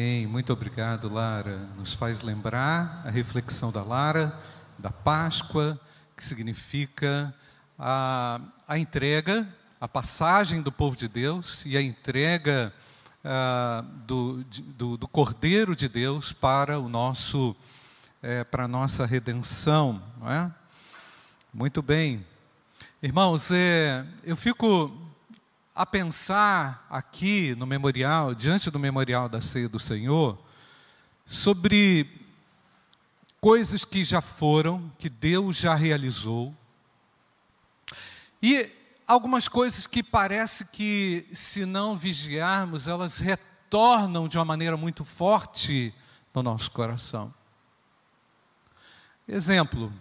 Ei, muito obrigado, Lara. Nos faz lembrar a reflexão da Lara, da Páscoa, que significa a, a entrega, a passagem do povo de Deus e a entrega ah, do, do, do, Cordeiro de Deus para o nosso, é, para a nossa redenção. Não é? Muito bem. Irmãos, é, eu fico a pensar aqui no memorial, diante do memorial da ceia do Senhor, sobre coisas que já foram, que Deus já realizou, e algumas coisas que parece que, se não vigiarmos, elas retornam de uma maneira muito forte no nosso coração. Exemplo,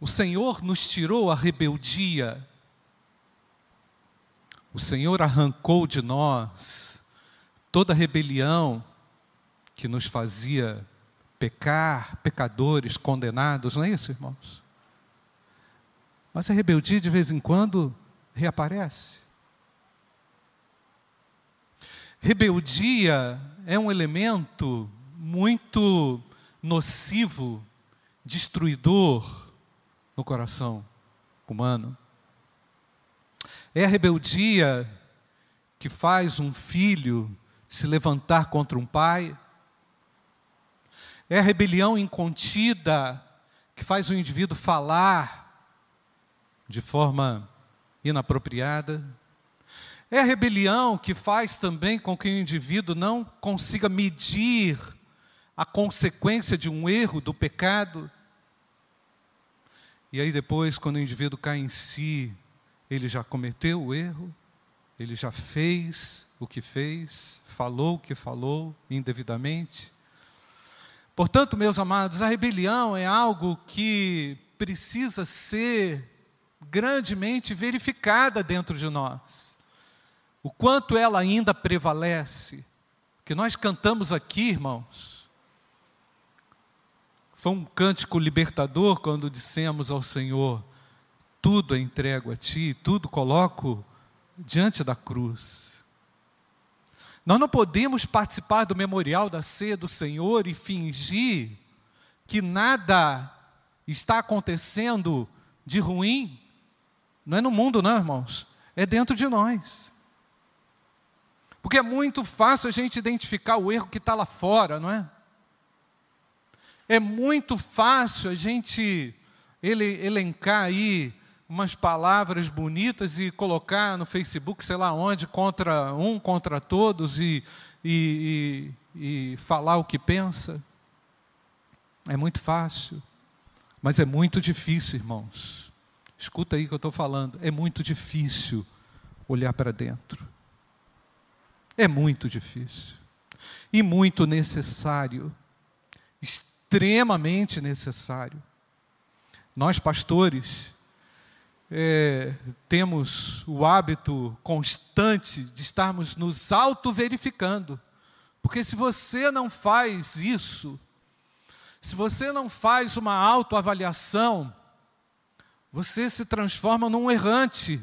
o Senhor nos tirou a rebeldia o Senhor arrancou de nós toda rebelião que nos fazia pecar, pecadores, condenados, não é isso, irmãos? Mas a rebeldia de vez em quando reaparece. Rebeldia é um elemento muito nocivo, destruidor no coração humano. É a rebeldia que faz um filho se levantar contra um pai. É a rebelião incontida que faz o indivíduo falar de forma inapropriada. É a rebelião que faz também com que o indivíduo não consiga medir a consequência de um erro, do pecado. E aí depois, quando o indivíduo cai em si, ele já cometeu o erro, ele já fez o que fez, falou o que falou indevidamente. Portanto, meus amados, a rebelião é algo que precisa ser grandemente verificada dentro de nós. O quanto ela ainda prevalece. O que nós cantamos aqui, irmãos, foi um cântico libertador quando dissemos ao Senhor: tudo entrego a Ti, tudo coloco diante da cruz. Nós não podemos participar do memorial da ceia do Senhor e fingir que nada está acontecendo de ruim. Não é no mundo, não, irmãos. É dentro de nós. Porque é muito fácil a gente identificar o erro que está lá fora, não é? É muito fácil a gente ele, elencar aí umas palavras bonitas e colocar no Facebook, sei lá onde, contra um, contra todos e, e, e, e falar o que pensa. É muito fácil, mas é muito difícil, irmãos. Escuta aí o que eu estou falando. É muito difícil olhar para dentro. É muito difícil. E muito necessário. Extremamente necessário. Nós, pastores, é, temos o hábito constante de estarmos nos auto-verificando. Porque se você não faz isso, se você não faz uma autoavaliação, você se transforma num errante.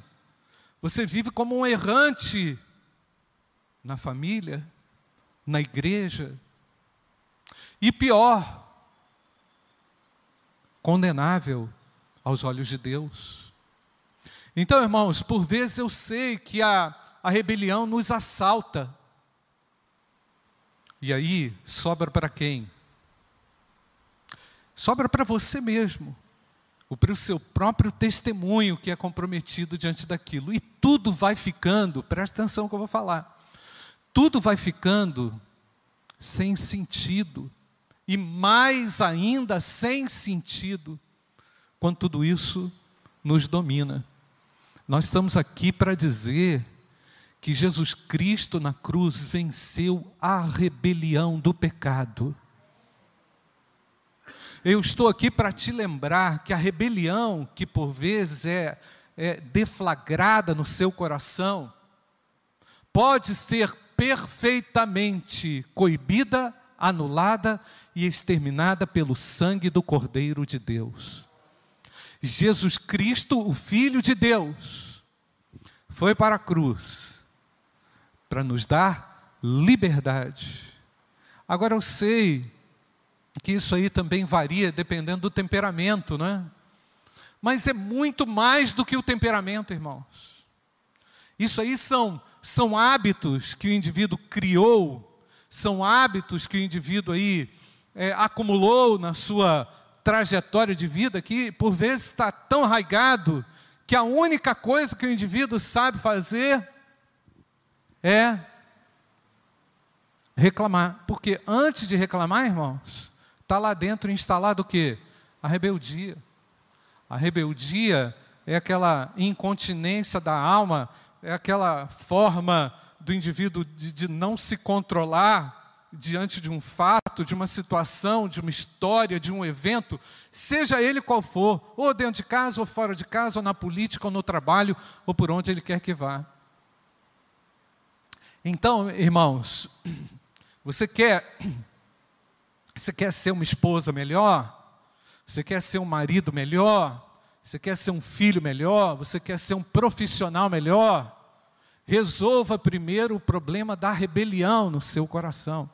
Você vive como um errante na família, na igreja. E pior, condenável aos olhos de Deus. Então, irmãos, por vezes eu sei que a, a rebelião nos assalta. E aí, sobra para quem? Sobra para você mesmo, ou para o seu próprio testemunho que é comprometido diante daquilo. E tudo vai ficando, presta atenção que eu vou falar, tudo vai ficando sem sentido, e mais ainda sem sentido, quando tudo isso nos domina. Nós estamos aqui para dizer que Jesus Cristo na cruz venceu a rebelião do pecado. Eu estou aqui para te lembrar que a rebelião, que por vezes é, é deflagrada no seu coração, pode ser perfeitamente coibida, anulada e exterminada pelo sangue do Cordeiro de Deus. Jesus Cristo, o Filho de Deus, foi para a cruz para nos dar liberdade. Agora eu sei que isso aí também varia dependendo do temperamento, né? Mas é muito mais do que o temperamento, irmãos. Isso aí são, são hábitos que o indivíduo criou, são hábitos que o indivíduo aí é, acumulou na sua trajetória de vida que por vezes está tão arraigado que a única coisa que o indivíduo sabe fazer é reclamar. Porque antes de reclamar, irmãos, está lá dentro instalado o quê? A rebeldia. A rebeldia é aquela incontinência da alma, é aquela forma do indivíduo de, de não se controlar diante de um fato, de uma situação, de uma história, de um evento, seja ele qual for, ou dentro de casa, ou fora de casa, ou na política, ou no trabalho, ou por onde ele quer que vá. Então, irmãos, você quer você quer ser uma esposa melhor? Você quer ser um marido melhor? Você quer ser um filho melhor? Você quer ser um profissional melhor? Resolva primeiro o problema da rebelião no seu coração.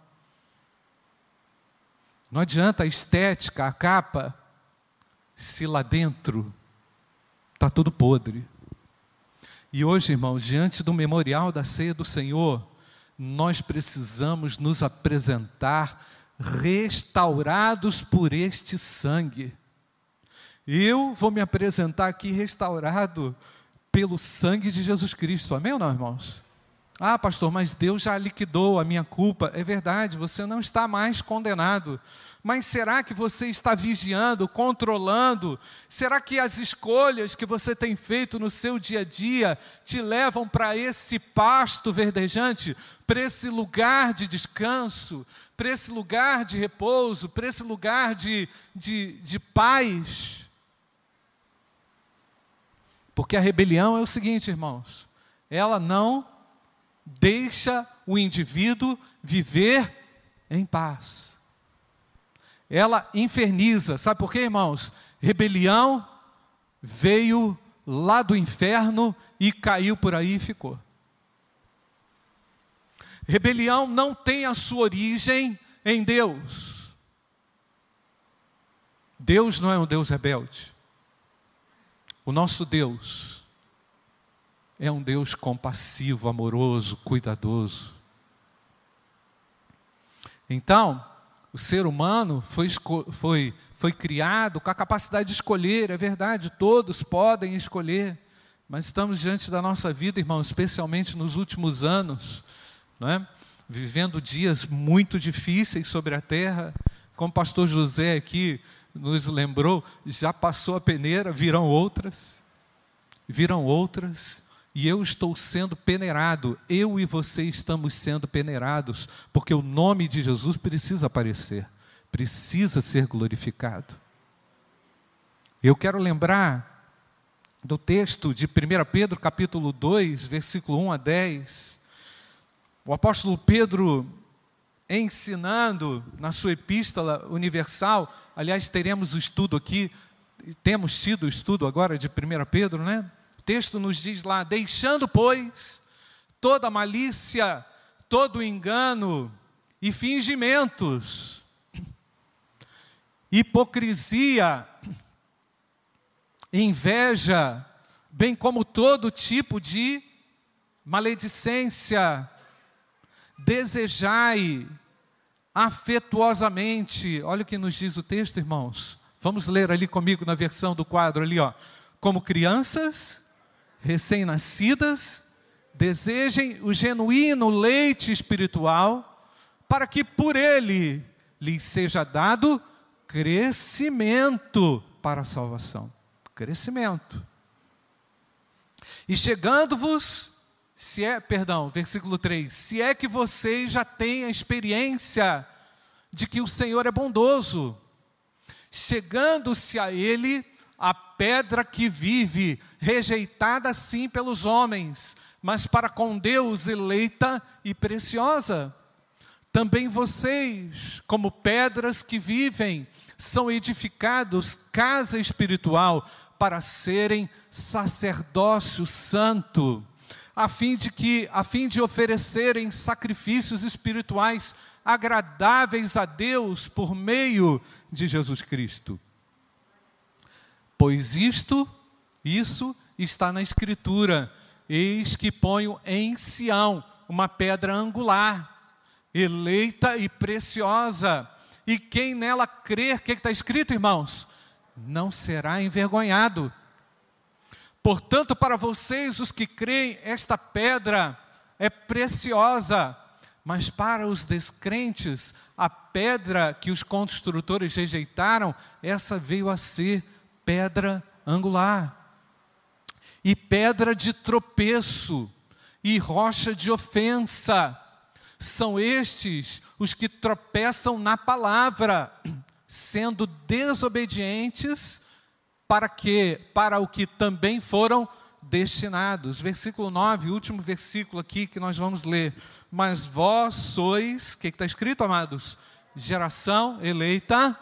Não adianta a estética, a capa, se lá dentro está tudo podre. E hoje, irmãos, diante do memorial da ceia do Senhor, nós precisamos nos apresentar restaurados por este sangue. Eu vou me apresentar aqui restaurado pelo sangue de Jesus Cristo. Amém ou não, irmãos? Ah, pastor, mas Deus já liquidou a minha culpa. É verdade, você não está mais condenado. Mas será que você está vigiando, controlando? Será que as escolhas que você tem feito no seu dia a dia te levam para esse pasto verdejante, para esse lugar de descanso, para esse lugar de repouso, para esse lugar de, de, de paz? Porque a rebelião é o seguinte, irmãos: ela não deixa o indivíduo viver em paz. Ela inferniza, sabe por quê, irmãos? Rebelião veio lá do inferno e caiu por aí e ficou. Rebelião não tem a sua origem em Deus. Deus não é um Deus rebelde. O nosso Deus é um Deus compassivo, amoroso, cuidadoso. Então, o ser humano foi, foi, foi criado com a capacidade de escolher, é verdade, todos podem escolher, mas estamos diante da nossa vida, irmão, especialmente nos últimos anos, não é? vivendo dias muito difíceis sobre a terra, como o pastor José aqui nos lembrou, já passou a peneira, virão outras, virão outras, e eu estou sendo peneirado, eu e você estamos sendo peneirados, porque o nome de Jesus precisa aparecer, precisa ser glorificado. Eu quero lembrar do texto de 1 Pedro, capítulo 2, versículo 1 a 10. O apóstolo Pedro ensinando na sua epístola universal, aliás, teremos o estudo aqui, temos tido o estudo agora de 1 Pedro, né? O texto nos diz lá: deixando, pois, toda malícia, todo engano e fingimentos, hipocrisia, inveja, bem como todo tipo de maledicência, desejai afetuosamente, olha o que nos diz o texto, irmãos. Vamos ler ali comigo na versão do quadro ali, ó. Como crianças recém-nascidas desejem o genuíno leite espiritual, para que por ele lhes seja dado crescimento para a salvação. Crescimento. E chegando-vos, se é, perdão, versículo 3, se é que vocês já têm a experiência de que o Senhor é bondoso, chegando-se a Ele, pedra que vive, rejeitada sim pelos homens, mas para com Deus eleita e preciosa. Também vocês, como pedras que vivem, são edificados casa espiritual para serem sacerdócio santo, a fim de que, a fim de oferecerem sacrifícios espirituais agradáveis a Deus por meio de Jesus Cristo. Pois isto, isso está na Escritura. Eis que ponho em Sião uma pedra angular, eleita e preciosa, e quem nela crer, o que está escrito, irmãos? Não será envergonhado. Portanto, para vocês, os que creem, esta pedra é preciosa, mas para os descrentes, a pedra que os construtores rejeitaram, essa veio a ser pedra angular, e pedra de tropeço, e rocha de ofensa. São estes os que tropeçam na palavra, sendo desobedientes para que para o que também foram destinados. Versículo 9, último versículo aqui que nós vamos ler. Mas vós sois, o que está escrito, amados? Geração eleita,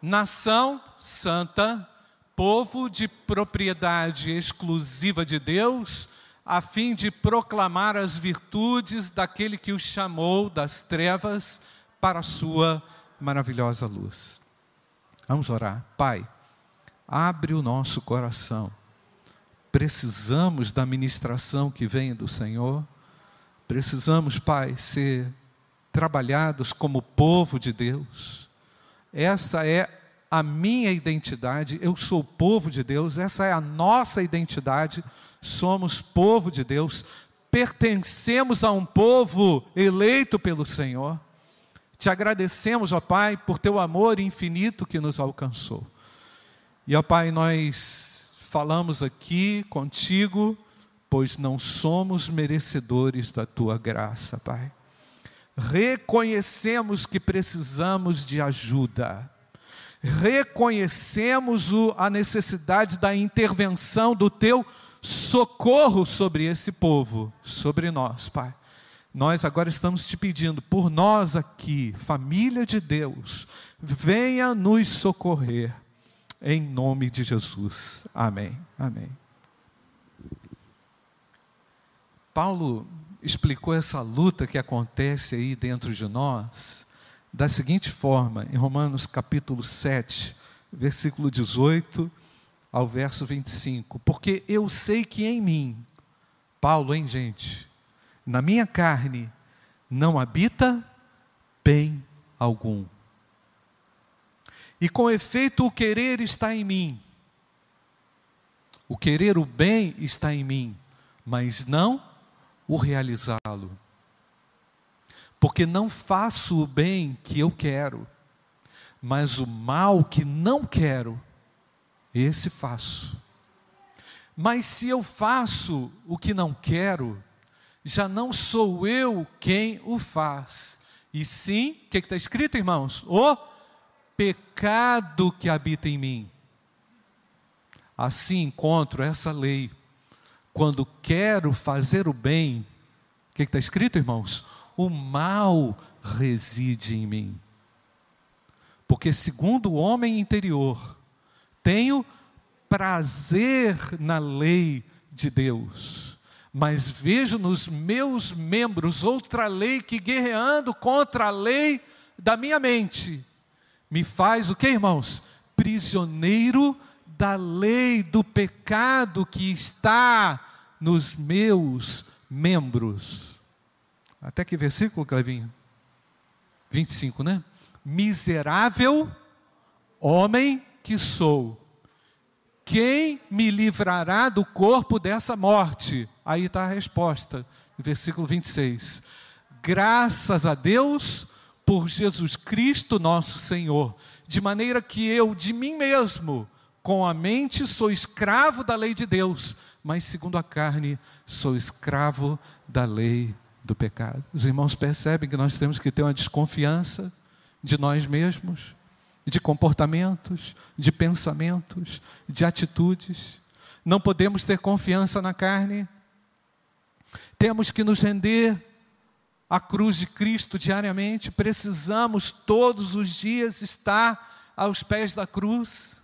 nação santa, povo de propriedade exclusiva de Deus, a fim de proclamar as virtudes daquele que os chamou das trevas para a sua maravilhosa luz. Vamos orar. Pai, abre o nosso coração. Precisamos da ministração que vem do Senhor. Precisamos, Pai, ser trabalhados como povo de Deus. Essa é a minha identidade, eu sou povo de Deus, essa é a nossa identidade, somos povo de Deus, pertencemos a um povo eleito pelo Senhor. Te agradecemos, ó Pai, por teu amor infinito que nos alcançou. E, ó Pai, nós falamos aqui contigo, pois não somos merecedores da tua graça, Pai. Reconhecemos que precisamos de ajuda. Reconhecemos a necessidade da intervenção do teu socorro sobre esse povo, sobre nós, Pai. Nós agora estamos te pedindo, por nós aqui, família de Deus, venha nos socorrer em nome de Jesus. Amém. Amém. Paulo explicou essa luta que acontece aí dentro de nós da seguinte forma, em Romanos capítulo 7, versículo 18 ao verso 25: Porque eu sei que em mim, Paulo, hein, gente, na minha carne não habita bem algum. E com efeito, o querer está em mim. O querer o bem está em mim, mas não o realizá-lo. Porque não faço o bem que eu quero, mas o mal que não quero, esse faço. Mas se eu faço o que não quero, já não sou eu quem o faz, e sim, o que está escrito, irmãos? O pecado que habita em mim. Assim encontro essa lei. Quando quero fazer o bem, o que está escrito, irmãos? O mal reside em mim. Porque, segundo o homem interior, tenho prazer na lei de Deus, mas vejo nos meus membros outra lei que, guerreando contra a lei da minha mente, me faz o que, irmãos? Prisioneiro da lei do pecado que está nos meus membros. Até que versículo, Clevinho? 25, né? Miserável homem que sou, quem me livrará do corpo dessa morte? Aí está a resposta, versículo 26. Graças a Deus por Jesus Cristo nosso Senhor, de maneira que eu de mim mesmo, com a mente, sou escravo da lei de Deus, mas segundo a carne, sou escravo da lei do pecado. Os irmãos percebem que nós temos que ter uma desconfiança de nós mesmos, de comportamentos, de pensamentos, de atitudes. Não podemos ter confiança na carne. Temos que nos render a cruz de Cristo diariamente, precisamos todos os dias estar aos pés da cruz.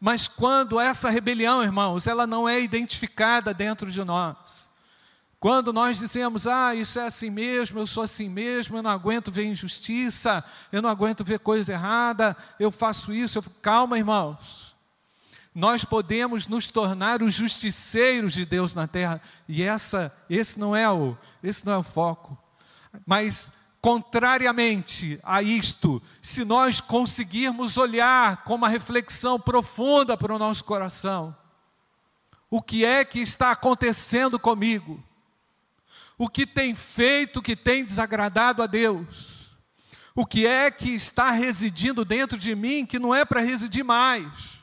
Mas quando essa rebelião, irmãos, ela não é identificada dentro de nós, quando nós dizemos, ah, isso é assim mesmo, eu sou assim mesmo, eu não aguento ver injustiça, eu não aguento ver coisa errada, eu faço isso, eu... calma, irmãos. Nós podemos nos tornar os justiceiros de Deus na terra, e essa, esse não é o, esse não é o foco. Mas contrariamente a isto, se nós conseguirmos olhar com uma reflexão profunda para o nosso coração, o que é que está acontecendo comigo? O que tem feito que tem desagradado a Deus? O que é que está residindo dentro de mim que não é para residir mais?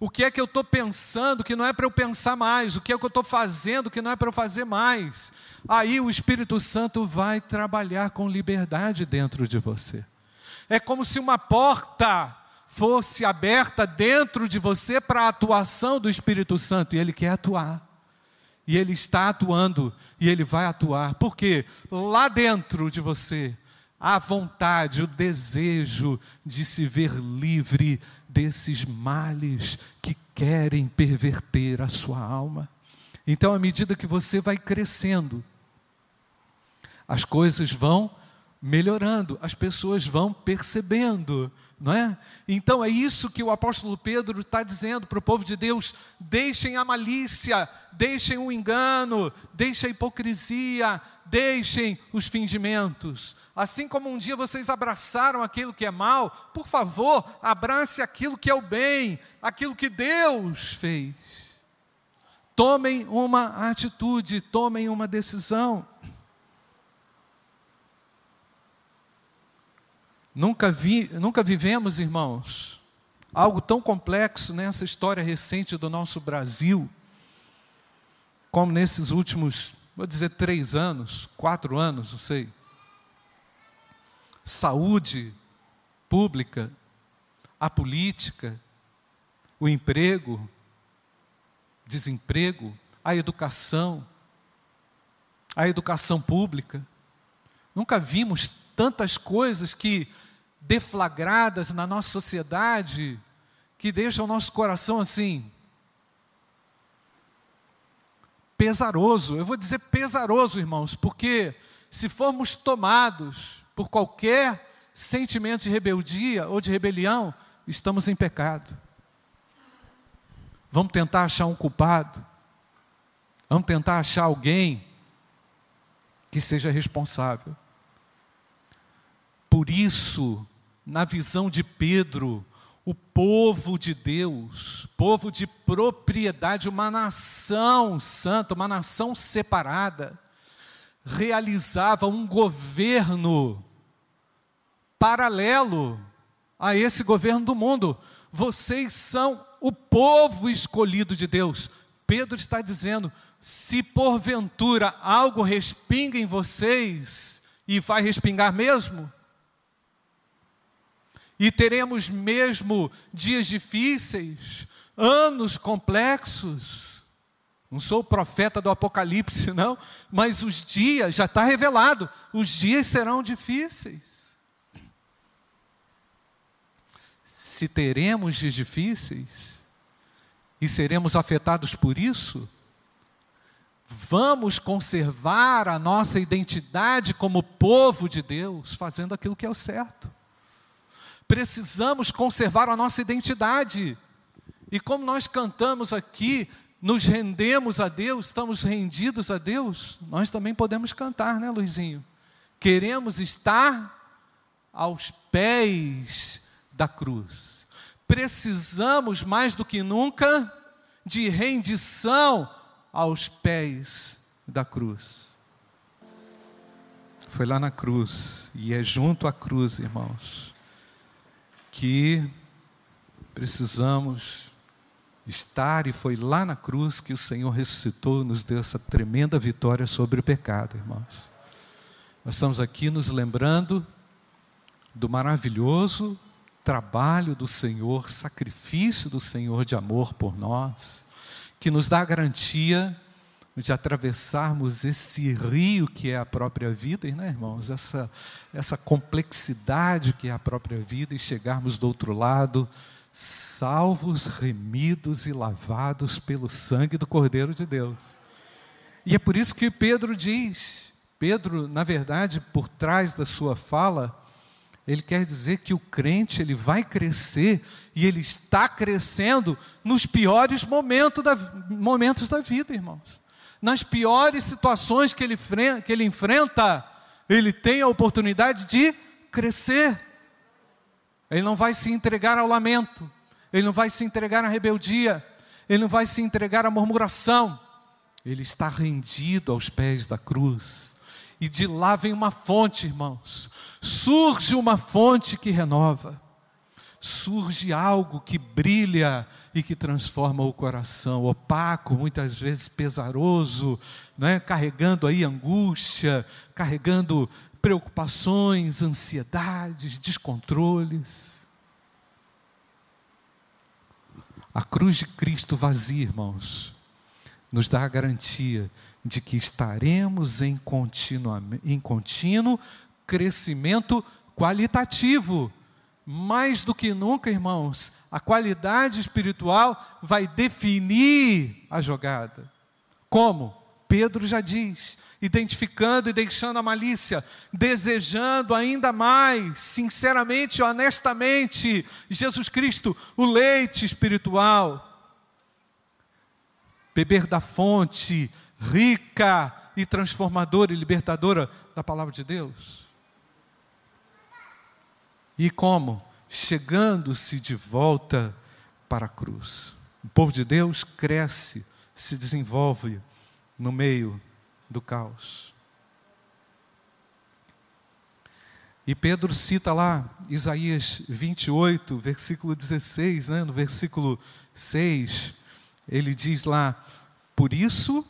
O que é que eu estou pensando que não é para eu pensar mais? O que é que eu estou fazendo que não é para eu fazer mais? Aí o Espírito Santo vai trabalhar com liberdade dentro de você. É como se uma porta fosse aberta dentro de você para a atuação do Espírito Santo e ele quer atuar. E ele está atuando e ele vai atuar. Porque lá dentro de você há vontade, o desejo de se ver livre desses males que querem perverter a sua alma. Então, à medida que você vai crescendo, as coisas vão melhorando, as pessoas vão percebendo não é? Então é isso que o apóstolo Pedro está dizendo para o povo de Deus: deixem a malícia, deixem o engano, deixem a hipocrisia, deixem os fingimentos. Assim como um dia vocês abraçaram aquilo que é mal, por favor, abrace aquilo que é o bem, aquilo que Deus fez. Tomem uma atitude, tomem uma decisão. Nunca, vi, nunca vivemos, irmãos, algo tão complexo nessa história recente do nosso Brasil, como nesses últimos, vou dizer, três anos, quatro anos, não sei. Saúde pública, a política, o emprego, desemprego, a educação, a educação pública. Nunca vimos tantas coisas que deflagradas na nossa sociedade que deixam o nosso coração assim pesaroso. Eu vou dizer pesaroso, irmãos, porque se formos tomados por qualquer sentimento de rebeldia ou de rebelião, estamos em pecado. Vamos tentar achar um culpado. Vamos tentar achar alguém que seja responsável. Por isso, na visão de Pedro, o povo de Deus, povo de propriedade, uma nação santa, uma nação separada, realizava um governo paralelo a esse governo do mundo. Vocês são o povo escolhido de Deus. Pedro está dizendo: se porventura algo respinga em vocês, e vai respingar mesmo, e teremos mesmo dias difíceis, anos complexos. Não sou profeta do Apocalipse, não, mas os dias, já está revelado, os dias serão difíceis. Se teremos dias difíceis e seremos afetados por isso, vamos conservar a nossa identidade como povo de Deus, fazendo aquilo que é o certo precisamos conservar a nossa identidade. E como nós cantamos aqui, nos rendemos a Deus, estamos rendidos a Deus, nós também podemos cantar, né, Luizinho? Queremos estar aos pés da cruz. Precisamos mais do que nunca de rendição aos pés da cruz. Foi lá na cruz, e é junto à cruz, irmãos, que precisamos estar, e foi lá na cruz que o Senhor ressuscitou, nos deu essa tremenda vitória sobre o pecado, irmãos. Nós estamos aqui nos lembrando do maravilhoso trabalho do Senhor, sacrifício do Senhor de amor por nós, que nos dá a garantia de atravessarmos esse rio que é a própria vida, né, irmãos? Essa, essa complexidade que é a própria vida e chegarmos do outro lado salvos, remidos e lavados pelo sangue do Cordeiro de Deus. E é por isso que Pedro diz, Pedro, na verdade, por trás da sua fala, ele quer dizer que o crente ele vai crescer e ele está crescendo nos piores momentos da, momentos da vida, irmãos. Nas piores situações que ele, que ele enfrenta, ele tem a oportunidade de crescer. Ele não vai se entregar ao lamento, ele não vai se entregar à rebeldia, ele não vai se entregar à murmuração. Ele está rendido aos pés da cruz. E de lá vem uma fonte, irmãos. Surge uma fonte que renova. Surge algo que brilha e que transforma o coração, opaco, muitas vezes pesaroso, né? carregando aí angústia, carregando preocupações, ansiedades, descontroles. A cruz de Cristo vazia, irmãos, nos dá a garantia de que estaremos em, em contínuo crescimento qualitativo. Mais do que nunca, irmãos, a qualidade espiritual vai definir a jogada. Como? Pedro já diz, identificando e deixando a malícia, desejando ainda mais, sinceramente e honestamente, Jesus Cristo, o leite espiritual. Beber da fonte rica e transformadora e libertadora da palavra de Deus. E como? Chegando-se de volta para a cruz. O povo de Deus cresce, se desenvolve no meio do caos. E Pedro cita lá Isaías 28, versículo 16, né? no versículo 6, ele diz lá: Por isso,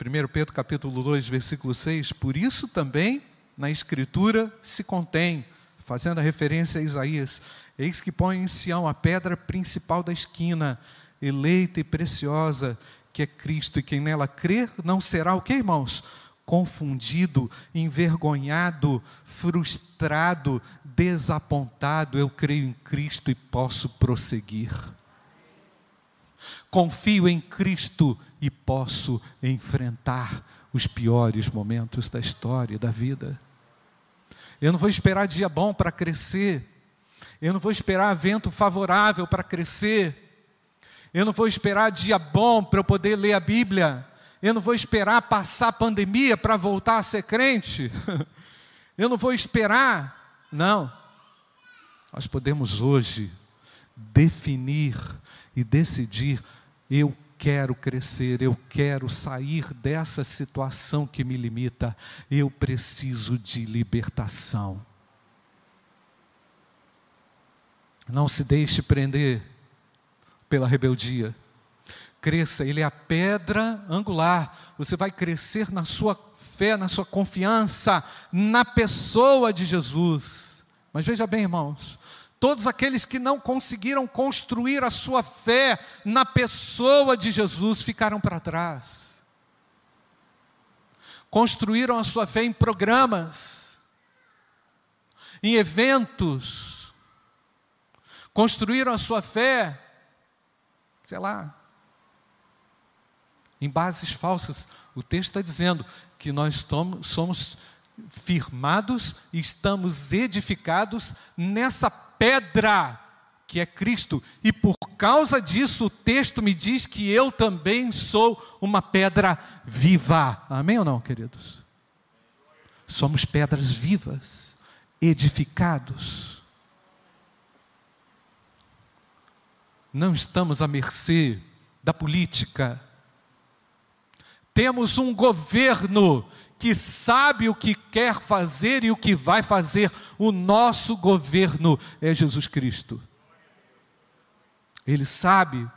1 Pedro capítulo 2, versículo 6, por isso também na Escritura se contém, fazendo a referência a Isaías, eis que põe em Sião a pedra principal da esquina, eleita e preciosa, que é Cristo, e quem nela crer não será o que, irmãos? Confundido, envergonhado, frustrado, desapontado. Eu creio em Cristo e posso prosseguir. Confio em Cristo e posso enfrentar os piores momentos da história, da vida. Eu não vou esperar dia bom para crescer. Eu não vou esperar vento favorável para crescer. Eu não vou esperar dia bom para eu poder ler a Bíblia. Eu não vou esperar passar a pandemia para voltar a ser crente. Eu não vou esperar. Não. Nós podemos hoje definir e decidir: eu quero crescer, eu quero sair dessa situação que me limita, eu preciso de libertação. Não se deixe prender pela rebeldia. Cresça, Ele é a pedra angular. Você vai crescer na sua fé, na sua confiança, na pessoa de Jesus. Mas veja bem, irmãos, todos aqueles que não conseguiram construir a sua fé na pessoa de Jesus ficaram para trás. Construíram a sua fé em programas, em eventos, construíram a sua fé sei lá, em bases falsas. O texto está dizendo que nós somos firmados e estamos edificados nessa pedra que é Cristo, e por causa disso o texto me diz que eu também sou uma pedra viva. Amém ou não, queridos? Somos pedras vivas, edificados não estamos à mercê da política. Temos um governo que sabe o que quer fazer e o que vai fazer. O nosso governo é Jesus Cristo. Ele sabe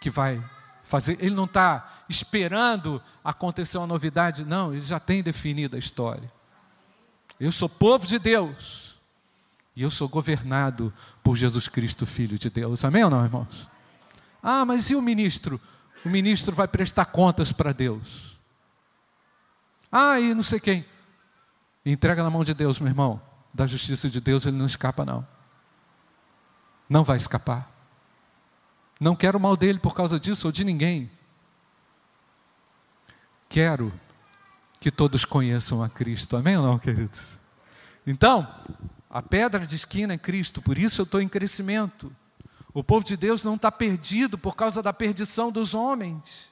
que vai fazer, ele não está esperando acontecer uma novidade, não, ele já tem definido a história. Eu sou povo de Deus. E eu sou governado por Jesus Cristo, Filho de Deus. Amém ou não, irmãos? Ah, mas e o ministro? O ministro vai prestar contas para Deus. Ah, e não sei quem. Entrega na mão de Deus, meu irmão. Da justiça de Deus ele não escapa, não. Não vai escapar. Não quero mal dele por causa disso ou de ninguém. Quero que todos conheçam a Cristo. Amém ou não, queridos? Então, a pedra de esquina é Cristo, por isso eu estou em crescimento. O povo de Deus não está perdido por causa da perdição dos homens.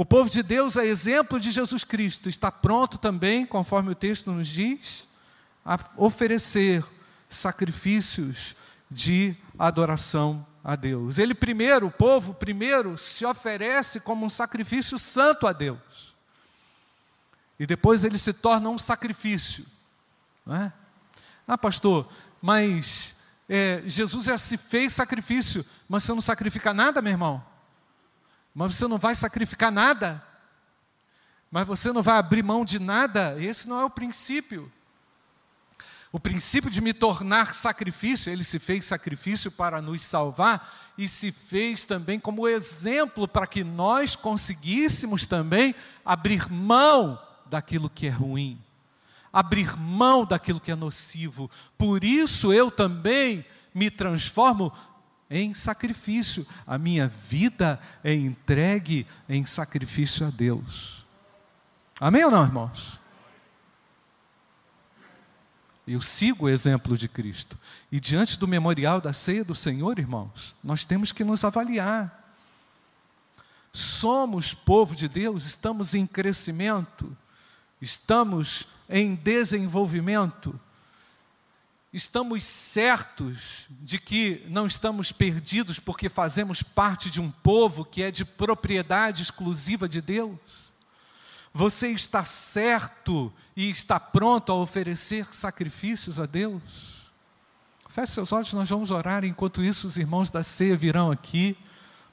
O povo de Deus é exemplo de Jesus Cristo, está pronto também, conforme o texto nos diz, a oferecer sacrifícios de adoração a Deus. Ele primeiro, o povo primeiro, se oferece como um sacrifício santo a Deus. E depois ele se torna um sacrifício. Não é? Ah, pastor, mas é, Jesus já se fez sacrifício, mas você não sacrifica nada, meu irmão? Mas você não vai sacrificar nada? Mas você não vai abrir mão de nada? Esse não é o princípio. O princípio de me tornar sacrifício, ele se fez sacrifício para nos salvar e se fez também como exemplo para que nós conseguíssemos também abrir mão daquilo que é ruim, abrir mão daquilo que é nocivo. Por isso eu também me transformo em sacrifício. A minha vida é entregue em sacrifício a Deus. Amém ou não, irmãos? Eu sigo o exemplo de Cristo. E diante do memorial da ceia do Senhor, irmãos, nós temos que nos avaliar. Somos povo de Deus, estamos em crescimento, estamos em desenvolvimento, estamos certos de que não estamos perdidos porque fazemos parte de um povo que é de propriedade exclusiva de Deus. Você está certo e está pronto a oferecer sacrifícios a Deus? Feche seus olhos, nós vamos orar. Enquanto isso, os irmãos da ceia virão aqui.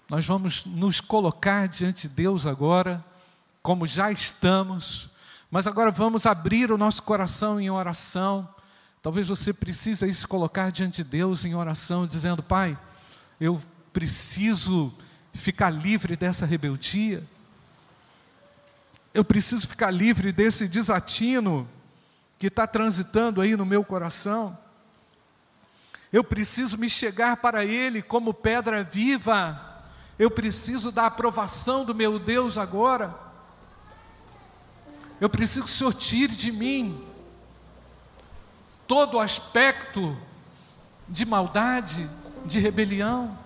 Nós vamos nos colocar diante de Deus agora, como já estamos. Mas agora vamos abrir o nosso coração em oração. Talvez você precise se colocar diante de Deus em oração, dizendo: Pai, eu preciso ficar livre dessa rebeldia. Eu preciso ficar livre desse desatino que está transitando aí no meu coração. Eu preciso me chegar para Ele como pedra viva. Eu preciso da aprovação do meu Deus agora. Eu preciso que o Senhor tire de mim todo aspecto de maldade, de rebelião.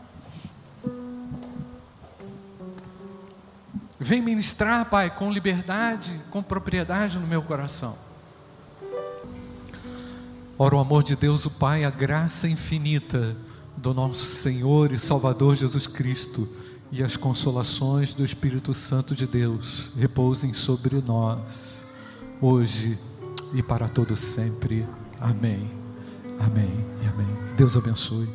Vem ministrar, Pai, com liberdade, com propriedade no meu coração. Ora, o amor de Deus, o Pai, a graça infinita do nosso Senhor e Salvador Jesus Cristo e as consolações do Espírito Santo de Deus repousem sobre nós, hoje e para todo sempre. Amém. Amém e amém. Deus abençoe.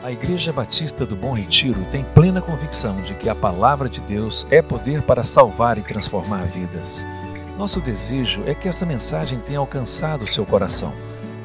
A Igreja Batista do Bom Retiro tem plena convicção de que a palavra de Deus é poder para salvar e transformar vidas. Nosso desejo é que essa mensagem tenha alcançado seu coração.